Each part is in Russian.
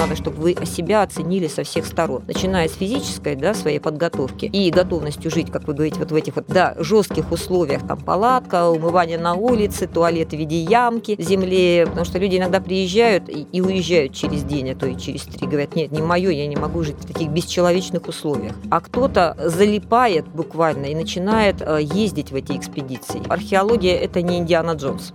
Надо, чтобы вы себя оценили со всех сторон, начиная с физической, да, своей подготовки и готовностью жить, как вы говорите, вот в этих вот, да, жестких условиях, там, палатка, умывание на улице, туалет в виде ямки земле, потому что люди иногда приезжают и, и уезжают через день, а то и через три, говорят, нет, не мое, я не могу жить в таких бесчеловечных условиях. А кто-то залипает буквально и начинает э, ездить в эти экспедиции. Археология – это не Индиана Джонс.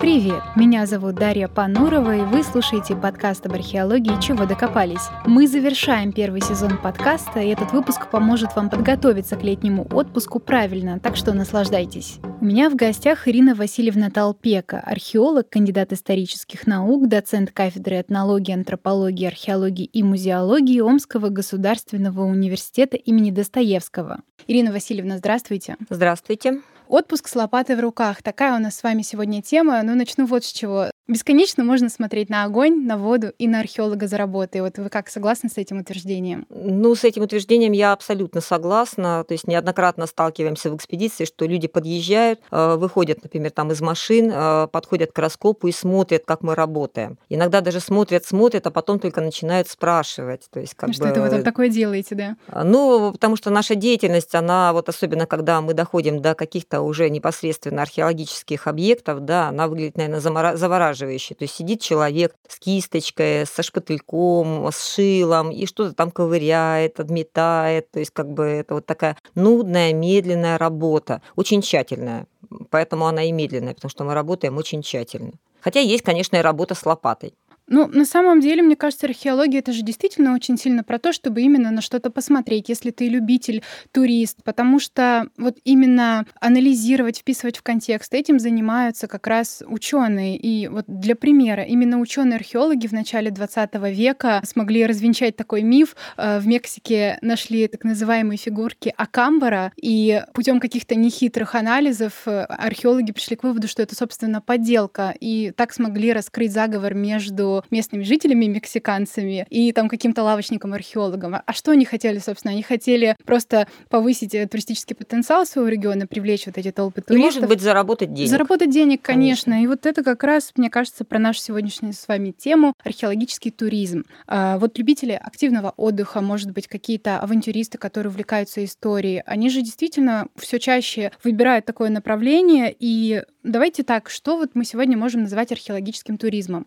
Привет! Меня зовут Дарья Панурова, и вы слушаете подкаст об археологии «Чего докопались?». Мы завершаем первый сезон подкаста, и этот выпуск поможет вам подготовиться к летнему отпуску правильно, так что наслаждайтесь. У меня в гостях Ирина Васильевна Толпека, археолог, кандидат исторических наук, доцент кафедры этнологии, антропологии, археологии и музеологии Омского государственного университета имени Достоевского. Ирина Васильевна, здравствуйте. Здравствуйте. Отпуск с лопатой в руках. Такая у нас с вами сегодня тема. Ну, начну вот с чего. Бесконечно можно смотреть на огонь, на воду и на археолога за работой. Вот вы как согласны с этим утверждением? Ну, с этим утверждением я абсолютно согласна. То есть неоднократно сталкиваемся в экспедиции, что люди подъезжают, э, выходят, например, там из машин, э, подходят к раскопу и смотрят, как мы работаем. Иногда даже смотрят, смотрят, а потом только начинают спрашивать. То есть, как что бы... это вы там такое делаете, да? А, ну, потому что наша деятельность, она вот особенно, когда мы доходим до каких-то уже непосредственно археологических объектов, да, она выглядит, наверное, завораживающе завораживающий. То есть сидит человек с кисточкой, со шпательком, с шилом и что-то там ковыряет, отметает. То есть как бы это вот такая нудная, медленная работа, очень тщательная. Поэтому она и медленная, потому что мы работаем очень тщательно. Хотя есть, конечно, и работа с лопатой. Ну, на самом деле, мне кажется, археология это же действительно очень сильно про то, чтобы именно на что-то посмотреть, если ты любитель, турист, потому что вот именно анализировать, вписывать в контекст, этим занимаются как раз ученые. И вот для примера, именно ученые-археологи в начале 20 века смогли развенчать такой миф. Э, в Мексике нашли так называемые фигурки Акамбара, и путем каких-то нехитрых анализов э, археологи пришли к выводу, что это, собственно, подделка, и так смогли раскрыть заговор между местными жителями, мексиканцами и там каким-то лавочником-археологом. А что они хотели, собственно? Они хотели просто повысить э, туристический потенциал своего региона, привлечь вот эти толпы туристов. И, может быть, заработать денег. Заработать денег, конечно. конечно. И вот это как раз, мне кажется, про нашу сегодняшнюю с вами тему — археологический туризм. А вот любители активного отдыха, может быть, какие-то авантюристы, которые увлекаются историей, они же действительно все чаще выбирают такое направление. И давайте так, что вот мы сегодня можем называть археологическим туризмом?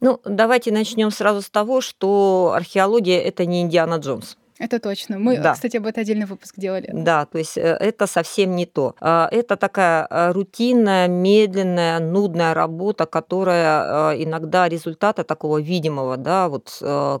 Ну, давайте начнем сразу с того, что археология это не Индиана Джонс. Это точно. Мы, да. кстати, об этом отдельный выпуск делали. Да, то есть э, это совсем не то. А, это такая э, рутинная, медленная, нудная работа, которая э, иногда результата такого видимого, да, вот,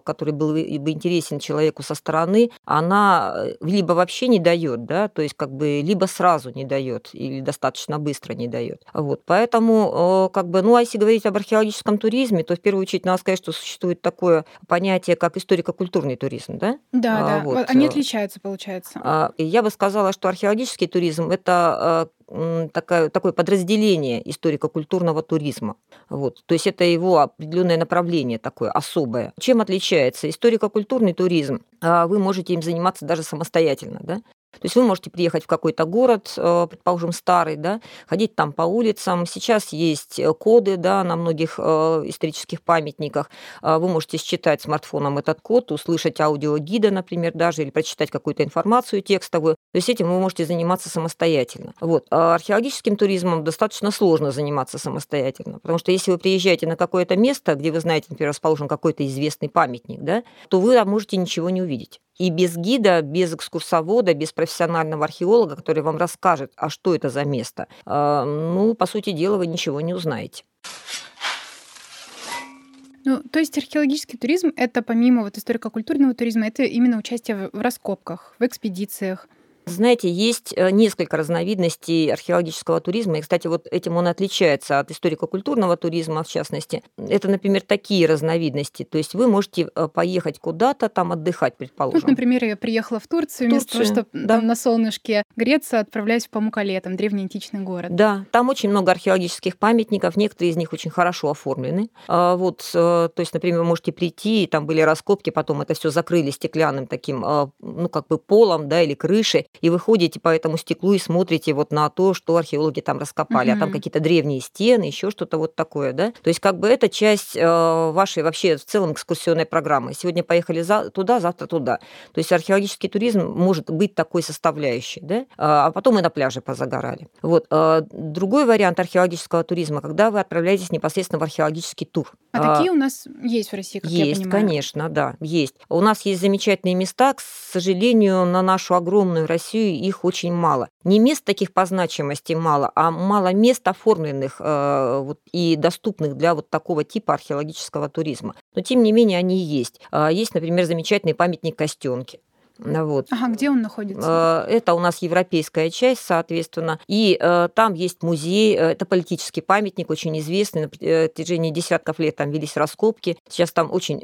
который был бы интересен человеку со стороны, она либо вообще не дает, да, то есть как бы либо сразу не дает или достаточно быстро не дает. Вот, поэтому как бы, ну, а если говорить об археологическом туризме, то в первую очередь надо сказать, что существует такое понятие, как историко-культурный туризм, да? Да, да. Вот. Они э, отличаются, получается. А, я бы сказала, что археологический туризм это э, такое, такое подразделение историко-культурного туризма. Вот. То есть это его определенное направление такое особое. Чем отличается историко-культурный туризм? А, вы можете им заниматься даже самостоятельно. Да? То есть вы можете приехать в какой-то город, э, предположим, старый, да, ходить там по улицам. Сейчас есть э, коды да, на многих э, исторических памятниках. Вы можете считать смартфоном этот код, услышать аудиогида, например, даже, или прочитать какую-то информацию текстовую. То есть этим вы можете заниматься самостоятельно. Вот. А археологическим туризмом достаточно сложно заниматься самостоятельно, потому что если вы приезжаете на какое-то место, где вы знаете, например, расположен какой-то известный памятник, да, то вы можете ничего не увидеть. И без гида, без экскурсовода, без профессионального археолога, который вам расскажет, а что это за место, а, ну, по сути дела, вы ничего не узнаете. Ну, то есть археологический туризм — это помимо вот историко-культурного туризма, это именно участие в раскопках, в экспедициях. Знаете, есть э, несколько разновидностей археологического туризма, и, кстати, вот этим он отличается от историко-культурного туризма, в частности. Это, например, такие разновидности, то есть вы можете э, поехать куда-то там отдыхать, предположим. Вот, например, я приехала в Турцию, вместо того, чтобы да. там на солнышке греться, отправляюсь в Памукале, там древний античный город. Да, там очень много археологических памятников, некоторые из них очень хорошо оформлены. А вот, э, то есть, например, вы можете прийти, и там были раскопки, потом это все закрыли стеклянным таким, ну, как бы полом, да, или крышей, и вы ходите по этому стеклу и смотрите вот на то, что археологи там раскопали, угу. а там какие-то древние стены, еще что-то вот такое, да. То есть как бы это часть э, вашей вообще в целом экскурсионной программы. Сегодня поехали за, туда, завтра туда. То есть археологический туризм может быть такой составляющей, да, а потом и на пляже позагорали. Вот. Э, другой вариант археологического туризма, когда вы отправляетесь непосредственно в археологический тур. А, а такие у нас есть в России, как есть, я понимаю. конечно, да, есть. У нас есть замечательные места, к сожалению, на нашу огромную Россию их очень мало. Не мест таких по значимости мало, а мало мест оформленных э, вот, и доступных для вот такого типа археологического туризма. Но тем не менее они есть. Э, есть, например, замечательный памятник Костенки. Вот. Ага, где он находится? Э, это у нас европейская часть, соответственно. И э, там есть музей, э, это политический памятник, очень известный. На протяжении десятков лет там велись раскопки. Сейчас там очень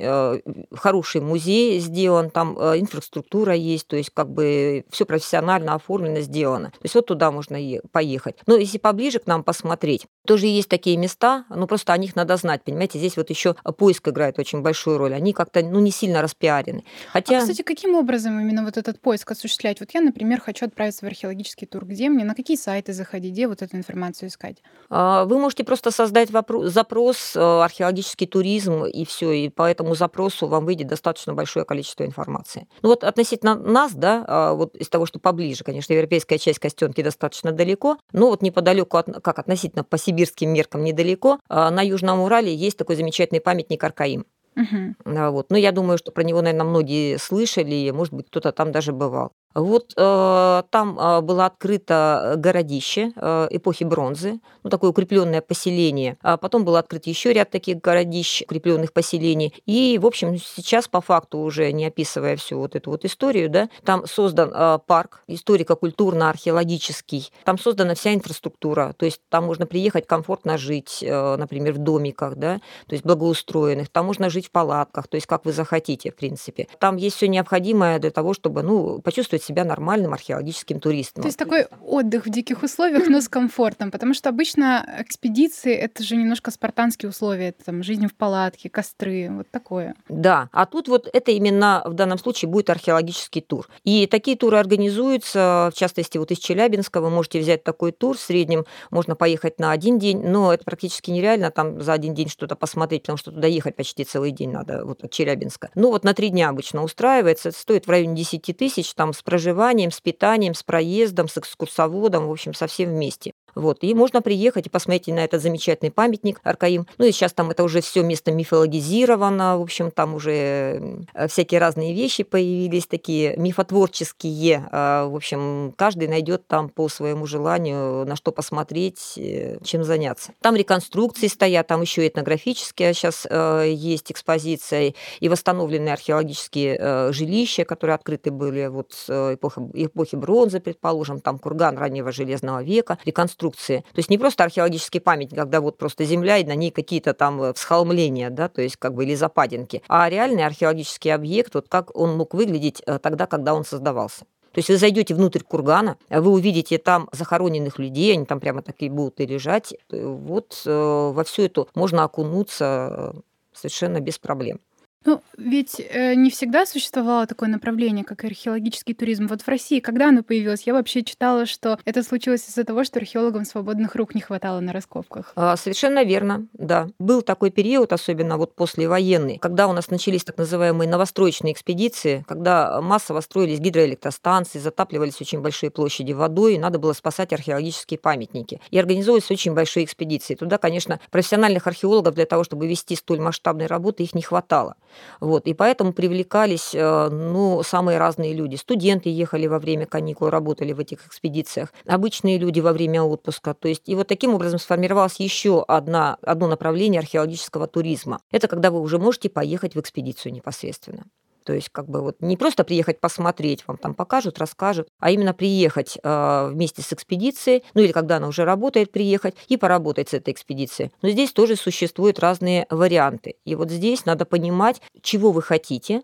хороший музей сделан, там инфраструктура есть, то есть как бы все профессионально оформлено, сделано. То есть вот туда можно поехать. Но если поближе к нам посмотреть, тоже есть такие места, но просто о них надо знать, понимаете? Здесь вот еще поиск играет очень большую роль. Они как-то ну, не сильно распиарены. Хотя... А, кстати, каким образом именно вот этот поиск осуществлять? Вот я, например, хочу отправиться в археологический тур. Где мне, на какие сайты заходить, где вот эту информацию искать? А, вы можете просто создать вопрос, запрос э, археологический туризм, и все, и по этому запросу вам выйдет достаточно большое количество информации. Ну вот относительно нас, да, а, вот из того, что поближе, конечно, европейская часть Костенки достаточно далеко, но вот неподалеку, от, как относительно по сибирским меркам недалеко, а, на Южном Урале есть такой замечательный памятник Аркаим. Угу. Вот. Но я думаю, что про него, наверное, многие слышали, может быть, кто-то там даже бывал. Вот э, там э, было открыто городище э, эпохи бронзы, ну такое укрепленное поселение. А потом был открыт еще ряд таких городищ, укрепленных поселений. И, в общем, сейчас по факту уже не описывая всю вот эту вот историю, да, там создан э, парк историко-культурно-археологический. Там создана вся инфраструктура, то есть там можно приехать комфортно жить, э, например, в домиках, да, то есть благоустроенных. Там можно жить в палатках, то есть как вы захотите, в принципе. Там есть все необходимое для того, чтобы, ну, почувствовать чувствовать себя нормальным археологическим туристом. То есть такой отдых в диких условиях, но с комфортом, потому что обычно экспедиции — это же немножко спартанские условия, это там жизнь в палатке, костры, вот такое. Да, а тут вот это именно в данном случае будет археологический тур. И такие туры организуются, в частности, вот из Челябинска вы можете взять такой тур, в среднем можно поехать на один день, но это практически нереально там за один день что-то посмотреть, потому что туда ехать почти целый день надо, вот от Челябинска. Ну вот на три дня обычно устраивается, это стоит в районе 10 тысяч, там с проживанием, с питанием, с проездом, с экскурсоводом, в общем, совсем вместе. Вот. И можно приехать и посмотреть на этот замечательный памятник Аркаим. Ну и сейчас там это уже все место мифологизировано, в общем, там уже всякие разные вещи появились, такие мифотворческие. А, в общем, каждый найдет там по своему желанию, на что посмотреть, э, чем заняться. Там реконструкции стоят, там еще этнографические сейчас э, есть экспозиция и восстановленные археологические э, жилища, которые открыты были вот эпохи, эпохи бронзы, предположим, там курган раннего железного века, реконструкция конструкции. То есть не просто археологический памятник, когда вот просто земля и на ней какие-то там э, всхолмления, да, то есть как бы или западинки, а реальный археологический объект, вот как он мог выглядеть э, тогда, когда он создавался. То есть вы зайдете внутрь кургана, вы увидите там захороненных людей, они там прямо такие будут и лежать. Вот э, во всю эту можно окунуться совершенно без проблем. Ну, ведь э, не всегда существовало такое направление, как археологический туризм. Вот в России, когда оно появилось, я вообще читала, что это случилось из-за того, что археологам свободных рук не хватало на раскопках. А, совершенно верно, да. Был такой период, особенно вот послевоенный, когда у нас начались так называемые новостроечные экспедиции, когда массово строились гидроэлектростанции, затапливались очень большие площади водой, и надо было спасать археологические памятники. И организовывались очень большие экспедиции. Туда, конечно, профессиональных археологов для того, чтобы вести столь масштабные работы, их не хватало. Вот, и поэтому привлекались э, ну, самые разные люди. Студенты ехали во время каникул, работали в этих экспедициях, обычные люди во время отпуска. То есть, и вот таким образом сформировалось еще одна, одно направление археологического туризма. Это когда вы уже можете поехать в экспедицию непосредственно. То есть как бы вот не просто приехать посмотреть, вам там покажут, расскажут, а именно приехать э, вместе с экспедицией, ну или когда она уже работает, приехать и поработать с этой экспедицией. Но здесь тоже существуют разные варианты. И вот здесь надо понимать, чего вы хотите,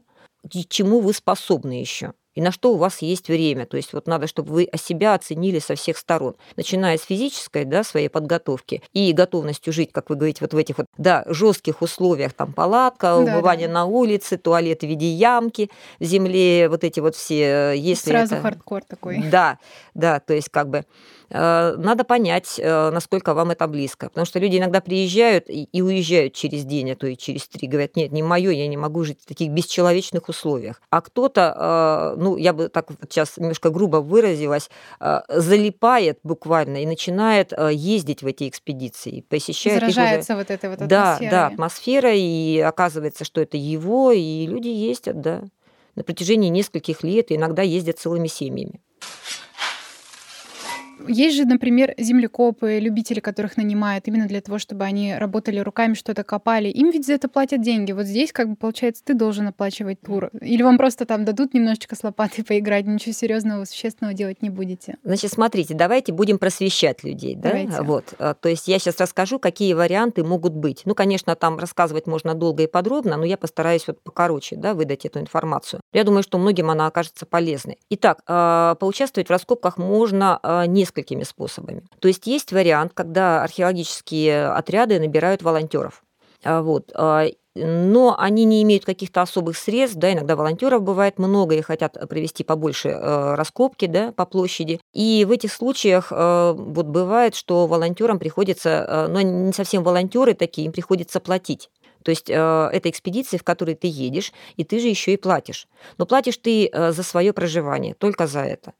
чему вы способны еще и на что у вас есть время. То есть вот надо, чтобы вы себя оценили со всех сторон, начиная с физической, да, своей подготовки и готовностью жить, как вы говорите, вот в этих вот, да, жестких условиях, там палатка, умывание да. на улице, туалет в виде ямки в земле, вот эти вот все, если Сразу это... хардкор такой. Да, да, то есть как бы Э, надо понять, э, насколько вам это близко. Потому что люди иногда приезжают и уезжают через день, а то и через три. Говорят, нет, не мое, я не могу жить в таких бесчеловечных условиях. А кто-то, э, ну, я бы так вот сейчас немножко грубо выразилась, залипает буквально и начинает ездить в эти экспедиции, посещает Заражается их уже... вот этой вот атмосферой. Да, да, атмосфера, и оказывается, что это его, и люди ездят, да, на протяжении нескольких лет, и иногда ездят целыми семьями. Есть же, например, землекопы, любители, которых нанимают именно для того, чтобы они работали руками, что-то копали. Им ведь за это платят деньги. Вот здесь, как бы, получается, ты должен оплачивать тур. Или вам просто там дадут немножечко с лопатой поиграть, ничего серьезного, существенного делать не будете. Значит, смотрите, давайте будем просвещать людей. Да? Давайте. Вот. А, то есть я сейчас расскажу, какие варианты могут быть. Ну, конечно, там рассказывать можно долго и подробно, но я постараюсь вот покороче да, выдать эту информацию. Я думаю, что многим она окажется полезной. Итак, а, поучаствовать в раскопках можно а, несколько несколькими способами. То есть есть вариант, когда археологические отряды набирают волонтеров. А, вот. А, но они не имеют каких-то особых средств, да, иногда волонтеров бывает много и хотят провести побольше э, раскопки, да, по площади. И в этих случаях э, вот бывает, что волонтерам приходится, э, но не совсем волонтеры такие, им приходится платить. То есть это экспедиция, в которой ты едешь, и ты же еще и платишь. Но платишь ты за свое проживание, только за это.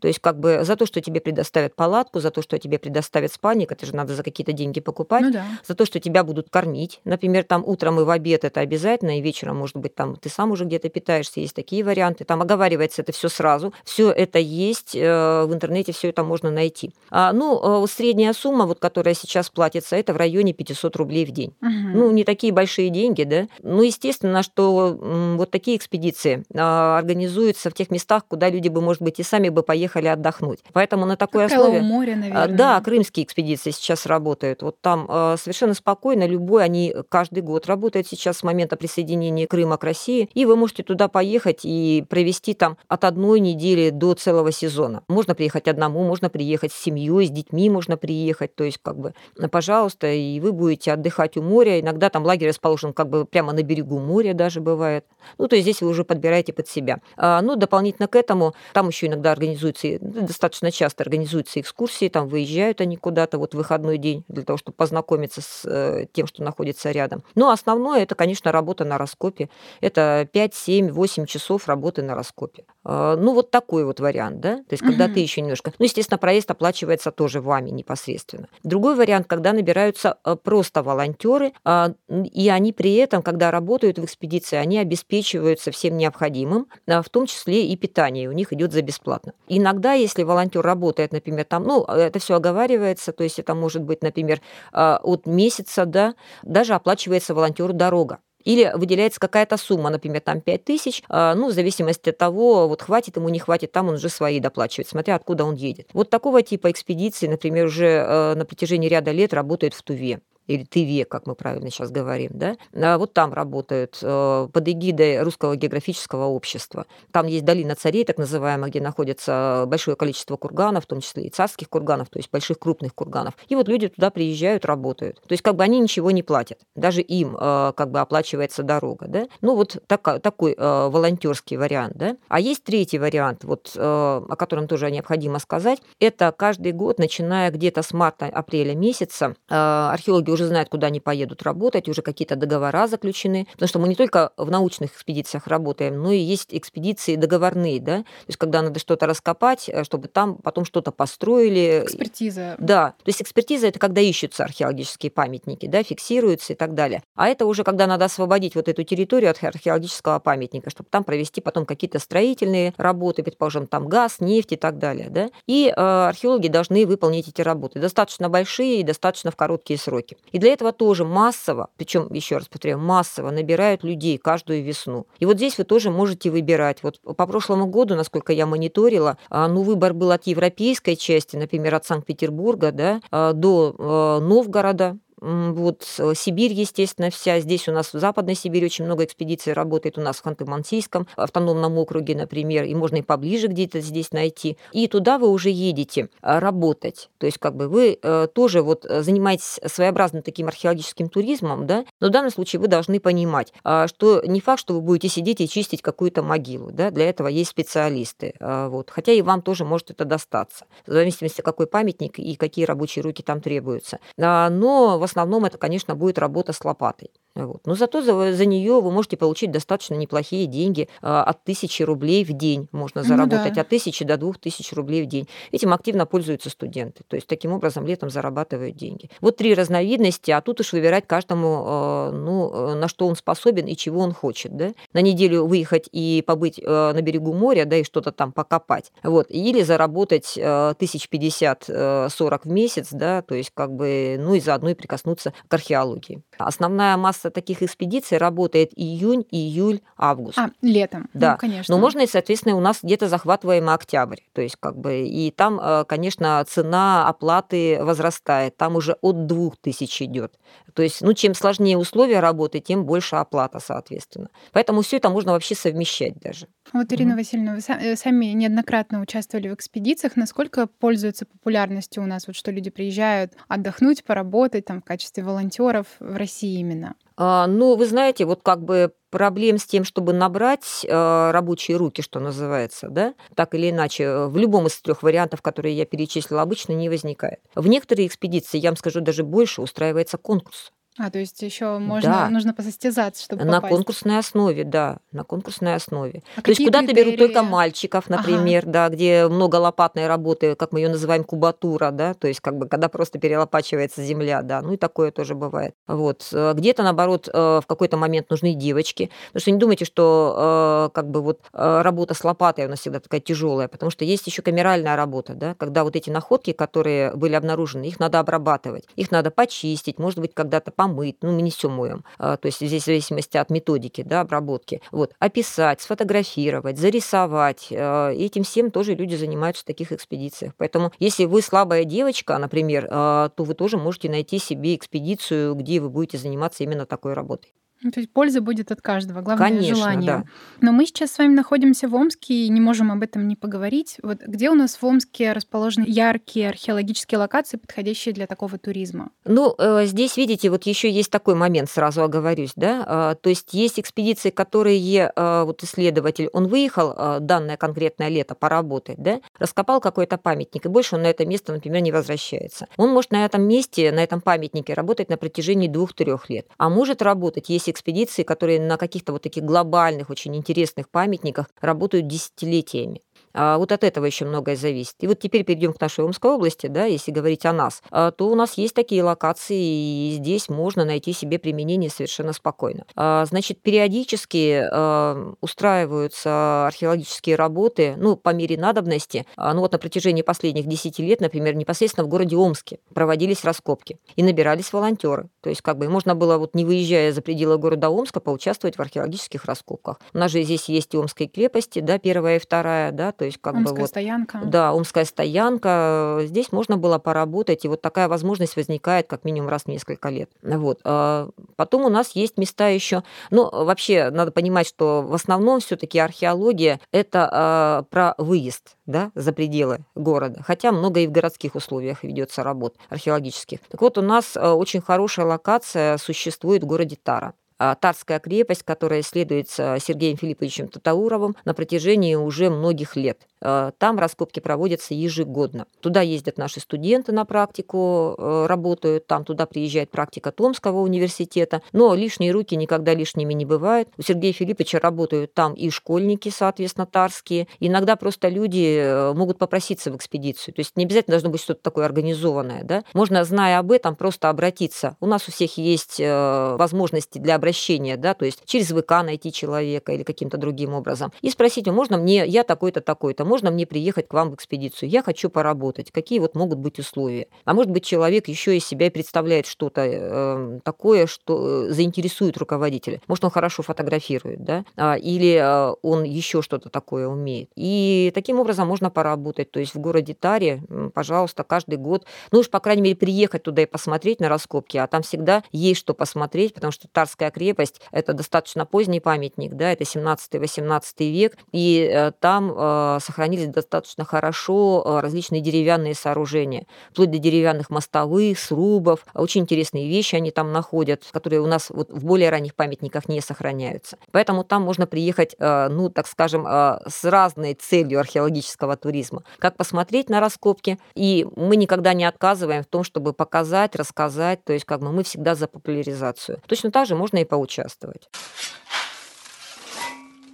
То есть как бы за то, что тебе предоставят палатку, за то, что тебе предоставят спальник, это же надо за какие-то деньги покупать, ну, да. за то, что тебя будут кормить. Например, там утром и в обед это обязательно, и вечером, может быть, там ты сам уже где-то питаешься, есть такие варианты. Там оговаривается это все сразу. Все это есть, э, в интернете все это можно найти. А, ну, э, средняя сумма, вот, которая сейчас платится, это в районе 500 рублей в день. Угу. Ну, не такие большие деньги, да. Ну, естественно, что вот такие экспедиции а, организуются в тех местах, куда люди бы, может быть, и сами бы поехали поехали отдохнуть. Поэтому на такой как основе... море, наверное. Да, крымские экспедиции сейчас работают. Вот там э, совершенно спокойно любой, они каждый год работают сейчас с момента присоединения Крыма к России, и вы можете туда поехать и провести там от одной недели до целого сезона. Можно приехать одному, можно приехать с семьей, с детьми можно приехать, то есть как бы, пожалуйста, и вы будете отдыхать у моря. Иногда там лагерь расположен как бы прямо на берегу моря даже бывает. Ну, то есть здесь вы уже подбираете под себя. А, ну, дополнительно к этому, там еще иногда организуются ну, достаточно часто организуются экскурсии, там выезжают они куда-то вот в выходной день для того, чтобы познакомиться с э, тем, что находится рядом. Но основное это, конечно, работа на раскопе. Это 5, 7, 8 часов работы на раскопе. А, ну, вот такой вот вариант, да? То есть, когда угу. ты еще немножко... Ну, естественно, проезд оплачивается тоже вами непосредственно. Другой вариант, когда набираются э, просто волонтеры, а, и они при этом, когда работают в экспедиции, они обеспечиваются всем необходимым, а, в том числе и питание у них идет за бесплатно. И иногда, если волонтер работает, например, там, ну, это все оговаривается, то есть это может быть, например, а, от месяца, да, даже оплачивается волонтеру дорога. Или выделяется какая-то сумма, например, там 5 тысяч, а, ну, в зависимости от того, вот хватит ему, не хватит, там он уже свои доплачивает, смотря откуда он едет. Вот такого типа экспедиции, например, уже э, на протяжении ряда лет работают в Туве или Тыве, как мы правильно сейчас говорим, да, а вот там работают э, под эгидой Русского географического общества. Там есть долина царей, так называемая, где находится большое количество курганов, в том числе и царских курганов, то есть больших крупных курганов. И вот люди туда приезжают, работают. То есть как бы они ничего не платят, даже им э, как бы оплачивается дорога, да. Ну вот так, такой э, волонтерский вариант, да. А есть третий вариант, вот о котором тоже необходимо сказать, это каждый год, начиная где-то с марта-апреля месяца, археологи уже уже знают, куда они поедут работать, уже какие-то договора заключены. Потому что мы не только в научных экспедициях работаем, но и есть экспедиции договорные, да, то есть когда надо что-то раскопать, э, чтобы там потом что-то построили. Экспертиза. Да, то есть экспертиза это когда ищутся археологические памятники, да, фиксируются и так далее. А это уже когда надо освободить вот эту территорию от археологического памятника, чтобы там провести потом какие-то строительные работы, предположим, там газ, нефть и так далее, да. И э, археологи должны выполнить эти работы, достаточно большие и достаточно в короткие сроки. И для этого тоже массово, причем, еще раз повторяю, массово набирают людей каждую весну. И вот здесь вы тоже можете выбирать. Вот по прошлому году, насколько я мониторила, а, ну, выбор был от европейской части, например, от Санкт-Петербурга да, а, до а, Новгорода, вот э, Сибирь, естественно, вся. Здесь у нас в Западной Сибири очень много экспедиций работает. У нас в Ханты-Мансийском автономном округе, например, и можно и поближе где-то здесь найти. И туда вы уже едете э, работать. То есть как бы вы э, тоже вот занимаетесь своеобразным таким археологическим туризмом, да, но в данном случае вы должны понимать, а, что не факт, что вы будете сидеть и чистить какую-то могилу, да, для этого есть специалисты, а, вот, хотя и вам тоже может это достаться, в зависимости, какой памятник и какие рабочие руки там требуются. А, но в основном это, конечно, будет работа с лопатой. Вот. Но зато за, за нее вы можете получить достаточно неплохие деньги. А, от тысячи рублей в день можно заработать, ну, да. от тысячи до двух тысяч рублей в день. Этим активно пользуются студенты. То есть таким образом летом зарабатывают деньги. Вот три разновидности, а тут уж выбирать каждому, а, ну, э, на что он способен и чего он хочет. Да? На неделю выехать и побыть э, на берегу моря, да, и что-то там покопать. Вот. Или заработать э, тысяч пятьдесят-сорок в месяц, да, то есть как бы, ну и заодно и прикоснуться к археологии. Основная масса таких экспедиций работает июнь, июль, август. А, летом. Ну, да, ну, конечно. Но можно и, соответственно, у нас где-то захватываемый октябрь. То есть, как бы, и там, э, конечно, цена оплаты возрастает. Там уже от двух тысяч идет. То есть, ну, чем сложнее условия работы, тем больше оплата, соответственно. Поэтому все это можно вообще совмещать даже. Вот, Ирина mm-hmm. Васильевна, вы э, сами неоднократно участвовали в экспедициях. Насколько пользуется популярностью у нас, вот что люди приезжают отдохнуть, поработать там в качестве волонтеров в России именно? А, ну, вы знаете, вот как бы проблем с тем, чтобы набрать э, рабочие руки, что называется, да, так или иначе, в любом из трех вариантов, которые я перечислила, обычно не возникает. В некоторые экспедиции, я вам скажу даже больше, устраивается конкурс. А, то есть еще можно, да. нужно посостязаться, чтобы На попасть. конкурсной основе, да, на конкурсной основе. А то есть куда-то берут только мальчиков, например, ага. да, где много лопатной работы, как мы ее называем, кубатура, да, то есть как бы когда просто перелопачивается земля, да, ну и такое тоже бывает. Вот. Э, где-то, наоборот, э, в какой-то момент нужны девочки, потому что не думайте, что э, как бы вот работа с лопатой у нас всегда такая тяжелая, потому что есть еще камеральная работа, да, когда вот эти находки, которые были обнаружены, их надо обрабатывать, их надо почистить, может быть, когда-то помыть, ну, мы не все моем, а, то есть здесь в зависимости от методики, да, обработки, вот, описать, сфотографировать, зарисовать, а, этим всем тоже люди занимаются в таких экспедициях. Поэтому, если вы слабая девочка, например, а, то вы тоже можете найти себе экспедицию, где вы будете заниматься именно такой работой. Ну, то есть польза будет от каждого, главное Конечно, желание. Да. Но мы сейчас с вами находимся в Омске и не можем об этом не поговорить. Вот где у нас в Омске расположены яркие археологические локации, подходящие для такого туризма? Ну, э, здесь, видите, вот еще есть такой момент, сразу оговорюсь, да, а, то есть есть экспедиции, которые э, вот исследователь, он выехал э, данное конкретное лето поработать, да, раскопал какой-то памятник, и больше он на это место, например, не возвращается. Он может на этом месте, на этом памятнике работать на протяжении двух-трех лет, а может работать, если экспедиции, которые на каких-то вот таких глобальных, очень интересных памятниках работают десятилетиями. А вот от этого еще многое зависит. И вот теперь перейдем к нашей Омской области, да, если говорить о нас, а, то у нас есть такие локации, и здесь можно найти себе применение совершенно спокойно. А, значит, периодически а, устраиваются археологические работы, ну, по мере надобности. Ну, вот на протяжении последних 10 лет, например, непосредственно в городе Омске проводились раскопки и набирались волонтеры. То есть, как бы можно было, вот не выезжая за пределы города Омска, поучаствовать в археологических раскопках. У нас же здесь есть и Омская крепости, да, первая и вторая, да, то есть как Омская бы вот... стоянка. Да, Омская стоянка. Здесь можно было поработать, и вот такая возможность возникает как минимум раз в несколько лет. Вот. А потом у нас есть места еще... Ну, вообще, надо понимать, что в основном все таки археология – это а, про выезд да, за пределы города, хотя много и в городских условиях ведется работ археологических. Так вот, у нас а, очень хорошая локация существует в городе Тара. А, Тарская крепость, которая исследуется Сергеем Филипповичем Татауровым на протяжении уже многих лет. А, там раскопки проводятся ежегодно. Туда ездят наши студенты на практику, работают, там туда приезжает практика Томского университета, но лишние руки никогда лишними не бывают. У Сергея Филипповича работают там и школьники, соответственно, тарские. Иногда просто люди могут попроситься в экспедицию. То есть не обязательно должно быть что-то такое организованное. Да? Можно, зная об этом, просто обратиться. У нас у всех есть возможности для обращения обращение, да, то есть через ВК найти человека или каким-то другим образом, и спросить, можно мне, я такой-то, такой-то, можно мне приехать к вам в экспедицию, я хочу поработать, какие вот могут быть условия. А может быть, человек еще из себя представляет что-то э, такое, что э, заинтересует руководителя. Может, он хорошо фотографирует, да, а, или э, он еще что-то такое умеет. И таким образом можно поработать. То есть в городе Таре, пожалуйста, каждый год, ну уж, по крайней мере, приехать туда и посмотреть на раскопки, а там всегда есть что посмотреть, потому что Тарская крепость – это достаточно поздний памятник, да, это 17-18 век, и э, там э, сохранились достаточно хорошо э, различные деревянные сооружения, вплоть до деревянных мостовых, срубов. Очень интересные вещи они там находят, которые у нас вот в более ранних памятниках не сохраняются. Поэтому там можно приехать, ну, так скажем, с разной целью археологического туризма. Как посмотреть на раскопки, и мы никогда не отказываем в том, чтобы показать, рассказать, то есть как бы мы всегда за популяризацию. Точно так же можно и поучаствовать.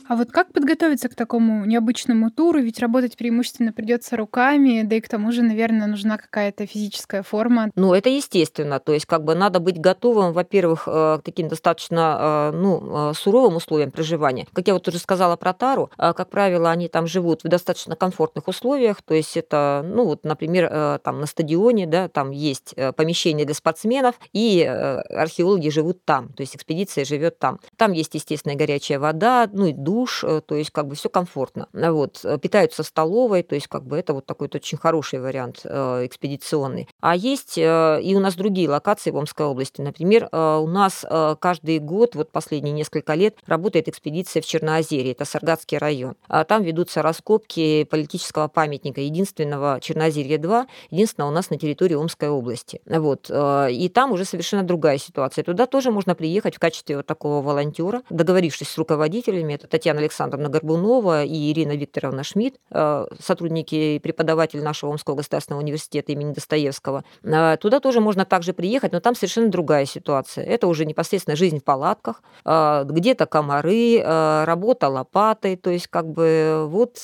А вот как подготовиться к такому необычному туру? Ведь работать преимущественно придется руками, да и к тому же, наверное, нужна какая-то физическая форма. Ну, это естественно. То есть, как бы надо быть готовым, во-первых, э, к таким достаточно э, ну, э, суровым условиям проживания. Как я вот уже сказала про Тару, как правило, они там живут в достаточно комфортных условиях. То есть, это, ну, вот, например, там на стадионе, да, там есть помещение для спортсменов, и археологи живут там. То есть, экспедиция живет там. Там есть, естественно, горячая вода, ну и душ душ, э, то есть как бы все комфортно. Вот. Э, питаются столовой, то есть как бы это вот такой очень хороший вариант э, экспедиционный. А есть и у нас другие локации в Омской области. Например, у нас каждый год, вот последние несколько лет, работает экспедиция в Черноозерье, это Саргатский район. А там ведутся раскопки политического памятника, единственного Черноозерья-2, единственного у нас на территории Омской области. Вот. И там уже совершенно другая ситуация. Туда тоже можно приехать в качестве вот такого волонтера, договорившись с руководителями. Это Татьяна Татьяна Александровна Горбунова и Ирина Викторовна Шмидт, э, сотрудники и преподаватель нашего Омского государственного университета имени Достоевского. Э, туда тоже можно также приехать, но там совершенно другая ситуация. Это уже непосредственно жизнь в палатках, э, где-то комары, работа лопатой, то есть как бы вот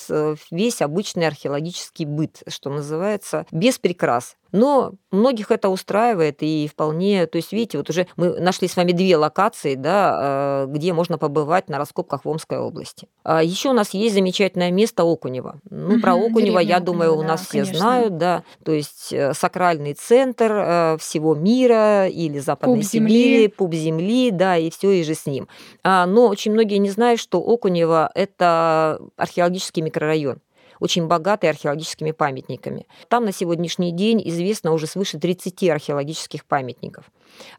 весь обычный археологический быт, что называется, без прикрас. Но многих это устраивает и вполне, то есть, видите, вот уже мы нашли с вами две локации, да, э, где можно побывать на раскопках в Омской области. А еще у нас есть замечательное место Окунева. Ну, угу, про Окунева, я думаю, у нас да, все конечно. знают, да, то есть э, сакральный центр э, всего мира или Западной пуп Сибири, земли. пуп земли, да, и все и же с ним. А, но очень многие не знают, что Окунева – это археологический микрорайон очень богатый археологическими памятниками. Там на сегодняшний день известно уже свыше 30 археологических памятников.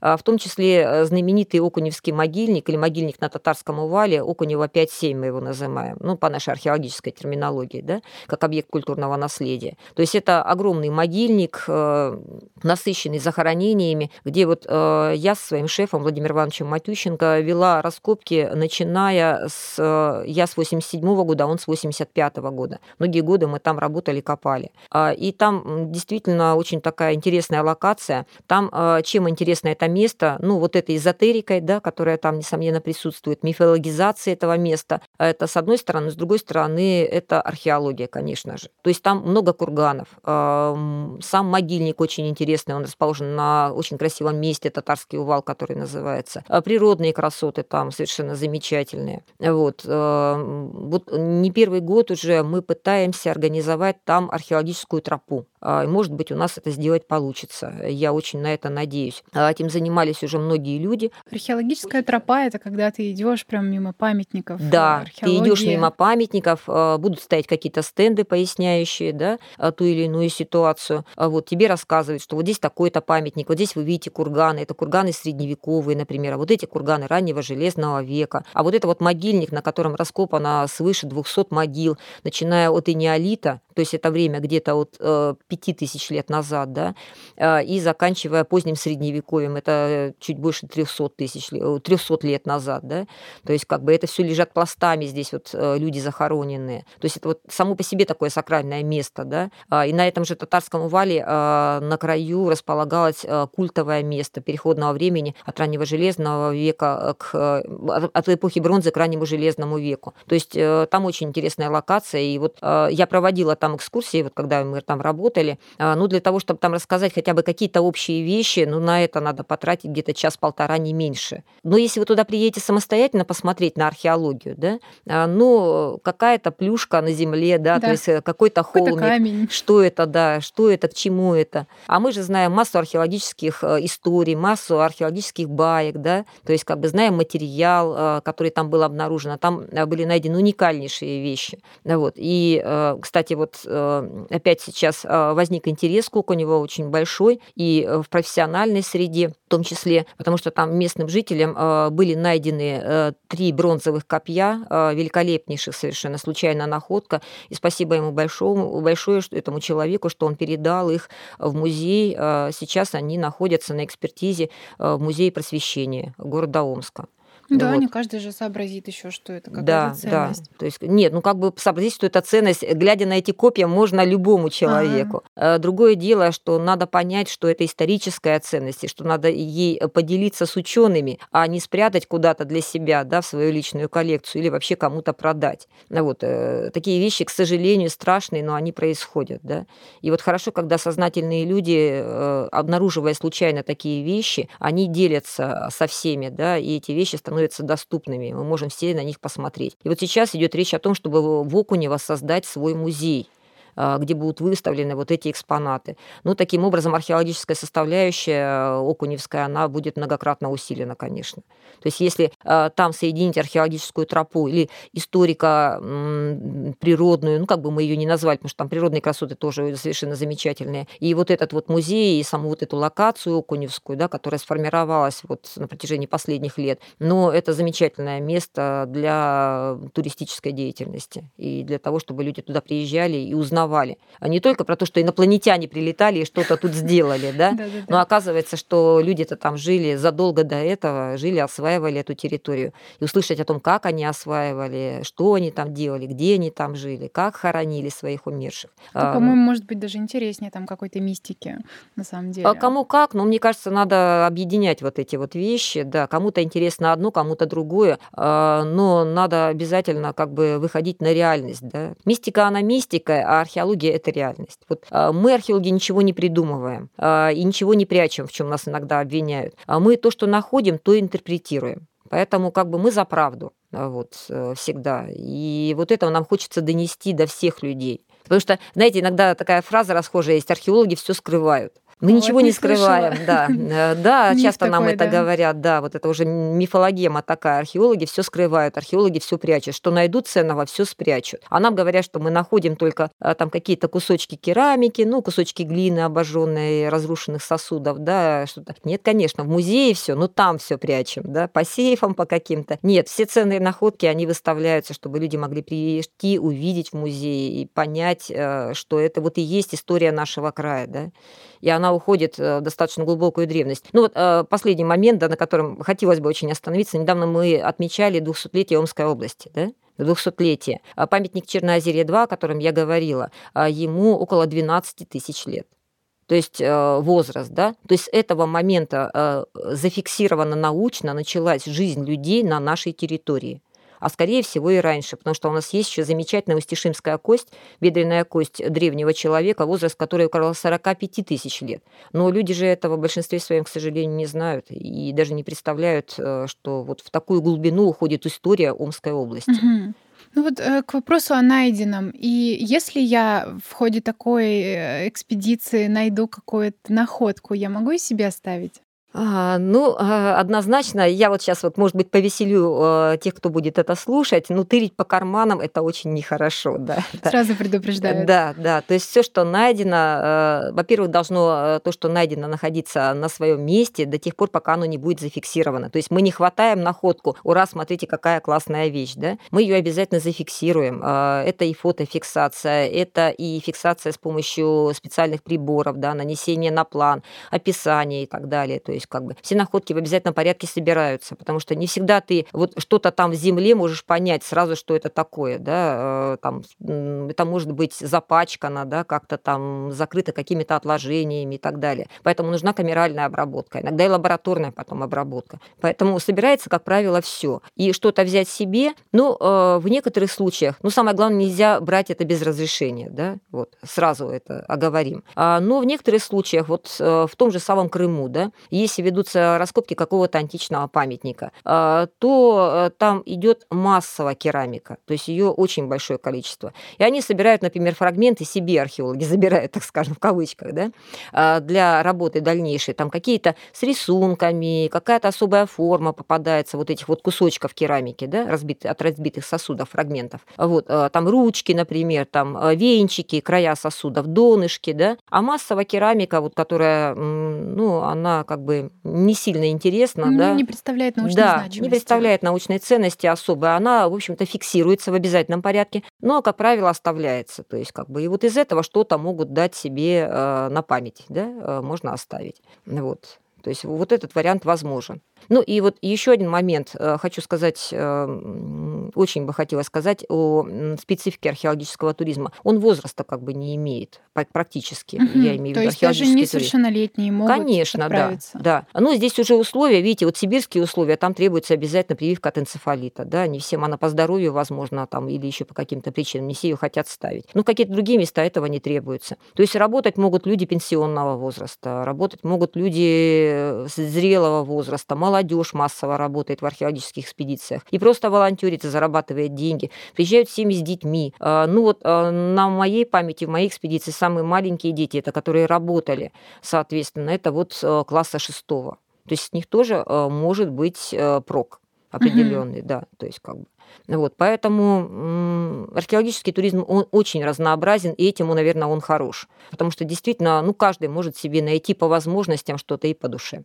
А, в том числе э, знаменитый Окуневский могильник или могильник на Татарском увале, Окунева 5-7 мы его называем, ну, по нашей археологической терминологии, да, как объект культурного наследия. То есть это огромный могильник, э, насыщенный захоронениями, где вот э, я со своим шефом Владимиром Ивановичем Матющенко вела раскопки, начиная с... Я с 87 -го года, а он с 85 -го года. Многие годы мы там работали, копали. А, и там действительно очень такая интересная локация. Там чем интересно интересно это место, ну, вот этой эзотерикой, да, которая там, несомненно, присутствует, мифологизация этого места. Это с одной стороны, с другой стороны, это археология, конечно же. То есть там много курганов. Сам могильник очень интересный, он расположен на очень красивом месте, татарский увал, который называется. А природные красоты там совершенно замечательные. Вот. Вот не первый год уже мы пытаемся организовать там археологическую тропу. А, может быть, у нас это сделать получится. Я очень на это надеюсь. А, этим занимались уже многие люди. Археологическая тропа это когда ты идешь прямо мимо памятников. Да, ты идешь мимо памятников, а, будут стоять какие-то стенды, поясняющие да, ту или иную ситуацию. Вот тебе рассказывают, что вот здесь такой-то памятник, вот здесь вы видите курганы, это курганы средневековые, например, а вот эти курганы раннего железного века, а вот это вот могильник, на котором раскопано свыше 200 могил, начиная от инеолита, то есть это время где-то от 5000 э, лет назад, да, э, и заканчивая поздним средневековьем, это чуть больше 300 тысяч, 300 лет назад, да, то есть как бы это все лежат пластами здесь вот э, люди захороненные, то есть это вот само по себе такое сакральное место, да, а, и на этом же татарском увале на краю располагалось культовое место переходного времени от раннего железного века к, от эпохи бронзы к раннему железному веку, то есть там очень интересная локация, и вот я проводила там экскурсии, вот когда мы там работали, а, ну, для того, чтобы там рассказать хотя бы какие-то общие вещи, ну, на это надо потратить где-то час-полтора, не меньше. Но если вы туда приедете самостоятельно посмотреть на археологию, да, а, ну, какая-то плюшка на земле, да, да. то есть э, какой-то холмик, какой камень. что это, да, что это, к чему это. А мы же знаем массу археологических э, историй, массу археологических баек, да, то есть как бы знаем материал, э, который там был обнаружен, а там были найдены уникальнейшие вещи. Вот. И, кстати, вот опять сейчас возник интерес к Окуневу очень большой и в профессиональной среде в том числе, потому что там местным жителям были найдены три бронзовых копья, великолепнейших совершенно, случайная находка. И спасибо ему большому, большое этому человеку, что он передал их в музей. Сейчас они находятся на экспертизе в Музее просвещения города Омска. Да, вот. не каждый же сообразит еще, что это какая-то да, ценность. Да, то есть нет, ну как бы сообразить, что это ценность, глядя на эти копья, можно любому человеку. Ага. Другое дело, что надо понять, что это историческая ценность, и что надо ей поделиться с учеными, а не спрятать куда-то для себя, да, в свою личную коллекцию или вообще кому-то продать. Вот э, такие вещи, к сожалению, страшные, но они происходят, да. И вот хорошо, когда сознательные люди, э, обнаруживая случайно такие вещи, они делятся со всеми, да, и эти вещи становятся становятся доступными, мы можем все на них посмотреть. И вот сейчас идет речь о том, чтобы в Окуне воссоздать свой музей. А, где будут выставлены вот эти экспонаты. Ну, таким образом, археологическая составляющая э, Окуневская, она будет многократно усилена, конечно. То есть если а, там соединить археологическую тропу или историка природную, ну, как бы мы ее не назвали, потому что там природные красоты тоже совершенно замечательные, и вот этот вот музей, и саму вот эту локацию Окуневскую, да, которая сформировалась вот на протяжении последних лет, но это замечательное место для туристической деятельности и для того, чтобы люди туда приезжали и узнавали узнавали. А не только про то, что инопланетяне прилетали и что-то тут сделали, да? Но оказывается, что люди-то там жили задолго до этого, жили, осваивали эту территорию. И услышать о том, как они осваивали, что они там делали, где они там жили, как хоронили своих умерших. А, по-моему, может быть, даже интереснее там какой-то мистики, на самом деле. А кому как, но мне кажется, надо объединять вот эти вот вещи, да, кому-то интересно одно, кому-то другое, а, но надо обязательно как бы выходить на реальность, да. Мистика, она мистика, а археология – это реальность. Вот а, мы, археологи, ничего не придумываем а, и ничего не прячем, в чем нас иногда обвиняют. А мы то, что находим, то интерпретируем. Поэтому как бы мы за правду вот, э, всегда. И вот этого нам хочется донести до всех людей. Потому что, знаете, иногда такая фраза расхожая есть, археологи все скрывают. Мы вот ничего не, не скрываем, да. Э, да, часто нам это говорят, да, вот это уже мифологема такая. Археологи все скрывают, археологи все прячут. Что найдут ценного, все спрячут. А нам говорят, что мы находим только э, там какие-то кусочки керамики, ну, кусочки глины обожженные, разрушенных сосудов, да, что-то. Нет, конечно, в музее все, но там все прячем, да, по сейфам, по каким-то. Нет, все ценные находки, они выставляются, чтобы люди могли прийти, увидеть в музее и понять, э, что это вот и есть история нашего края, да и она уходит э, в достаточно глубокую древность. Ну вот э, последний момент, да, на котором хотелось бы очень остановиться. Недавно мы отмечали 200-летие Омской области, да? 200-летие. А памятник Черноозерье-2, о котором я говорила, а ему около 12 тысяч лет то есть э, возраст, да, то есть с этого момента зафиксирована научно началась жизнь людей на нашей территории а скорее всего и раньше, потому что у нас есть еще замечательная устишимская кость, бедренная кость древнего человека, возраст которой около 45 тысяч лет. Но люди же этого в большинстве своем, к сожалению, не знают и даже не представляют, э, что вот в такую глубину уходит история Омской области. Угу. Ну вот э, к вопросу о найденном. И если я в ходе такой э, экспедиции найду какую-то находку, я могу и себе оставить? А, ну, а, однозначно, я вот сейчас вот, может быть, повеселю а, тех, кто будет это слушать, ну, тырить по карманам это очень нехорошо, да. Сразу предупреждаю. Да, да, то есть все, что найдено, во-первых, должно то, что найдено, находиться на своем месте до тех пор, пока оно не будет зафиксировано. То есть мы не хватаем находку, ура, смотрите, какая классная вещь, да, мы ее обязательно зафиксируем. Это и фотофиксация, это и фиксация с помощью специальных приборов, да, нанесение на план, описание и так далее. То есть есть как бы все находки в обязательном порядке собираются, потому что не всегда ты вот что-то там в земле можешь понять сразу, что это такое, да, э, там это может быть запачкано, да, как-то там закрыто какими-то отложениями и так далее. Поэтому нужна камеральная обработка, иногда и лабораторная потом обработка. Поэтому собирается, как правило, все. И что-то взять себе, ну, э, в некоторых случаях, ну, самое главное, нельзя брать это без разрешения, да, вот, сразу это оговорим. А, но в некоторых случаях, вот э, в том же самом Крыму, да, если ведутся раскопки какого-то античного памятника, а, то э, там идет массовая керамика, то есть ее очень большое количество. И они собирают, например, фрагменты себе археологи забирают, так скажем, в кавычках, да, а, для работы дальнейшей. Там какие-то с рисунками, какая-то особая форма попадается вот этих вот кусочков керамики, да, разбитых, от разбитых сосудов, фрагментов. Вот, а, там ручки, например, там венчики, края сосудов, донышки, да. А массовая керамика, вот, которая, ну, она как бы не сильно интересна, ну, да. Не представляет научной да, значимости. не представляет научной ценности особой. Она, в общем-то, фиксируется в обязательном порядке, но, как правило, оставляется. То есть, как бы, и вот из этого что-то могут дать себе э, на память, да, э, можно оставить. Вот. То есть вот этот вариант возможен. Ну и вот еще один момент э, хочу сказать, э, очень бы хотелось сказать о специфике археологического туризма. Он возраста как бы не имеет практически, угу. я имею в виду То есть даже несовершеннолетние могут Конечно, да, да. Но здесь уже условия, видите, вот сибирские условия, там требуется обязательно прививка от энцефалита, да, не всем она по здоровью, возможно, там, или еще по каким-то причинам, не все ее хотят ставить. Но какие-то другие места этого не требуется. То есть работать могут люди пенсионного возраста, работать могут люди э, зрелого возраста, молодежь массово работает в археологических экспедициях и просто волонтерит и зарабатывает деньги. Приезжают семьи с детьми. А, ну вот а, на моей памяти, в моей экспедиции самые маленькие дети, это которые работали, соответственно, это вот э, класса шестого. То есть с них тоже э, может быть э, прок определенный, mm-hmm. да, то есть как бы. Вот, поэтому археологический туризм, он очень разнообразен, и этим, наверное, он хорош. Потому что действительно, ну, каждый может себе найти по возможностям что-то и по душе.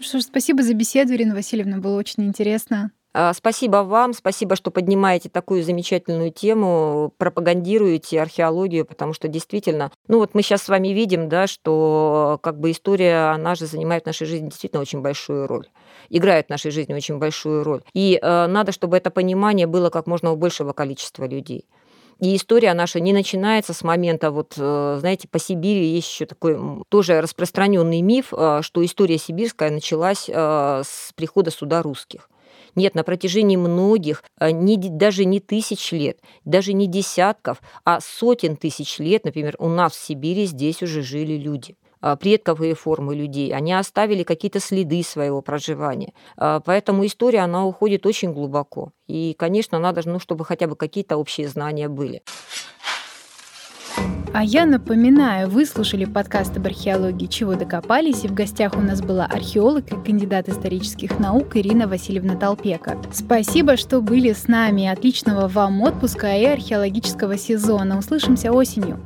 Что ж, спасибо за беседу, Ирина Васильевна, было очень интересно. А, спасибо вам, спасибо, что поднимаете такую замечательную тему, пропагандируете археологию, потому что действительно, ну вот мы сейчас с вами видим, да, что как бы история, она же занимает в нашей жизни действительно очень большую роль, играет в нашей жизни очень большую роль. И э, надо, чтобы это понимание было как можно у большего количества людей. И история наша не начинается с момента, вот, э, знаете, по Сибири есть еще такой тоже распространенный миф, э, что история сибирская началась э, с прихода сюда русских. Нет, на протяжении многих, не, даже не тысяч лет, даже не десятков, а сотен тысяч лет, например, у нас в Сибири здесь уже жили люди. А, предковые формы людей, они оставили какие-то следы своего проживания. А, поэтому история, она уходит очень глубоко. И, конечно, надо, ну, чтобы хотя бы какие-то общие знания были. А я напоминаю, вы слушали подкаст об археологии «Чего докопались?» и в гостях у нас была археолог и кандидат исторических наук Ирина Васильевна Толпека. Спасибо, что были с нами. Отличного вам отпуска и археологического сезона. Услышимся осенью.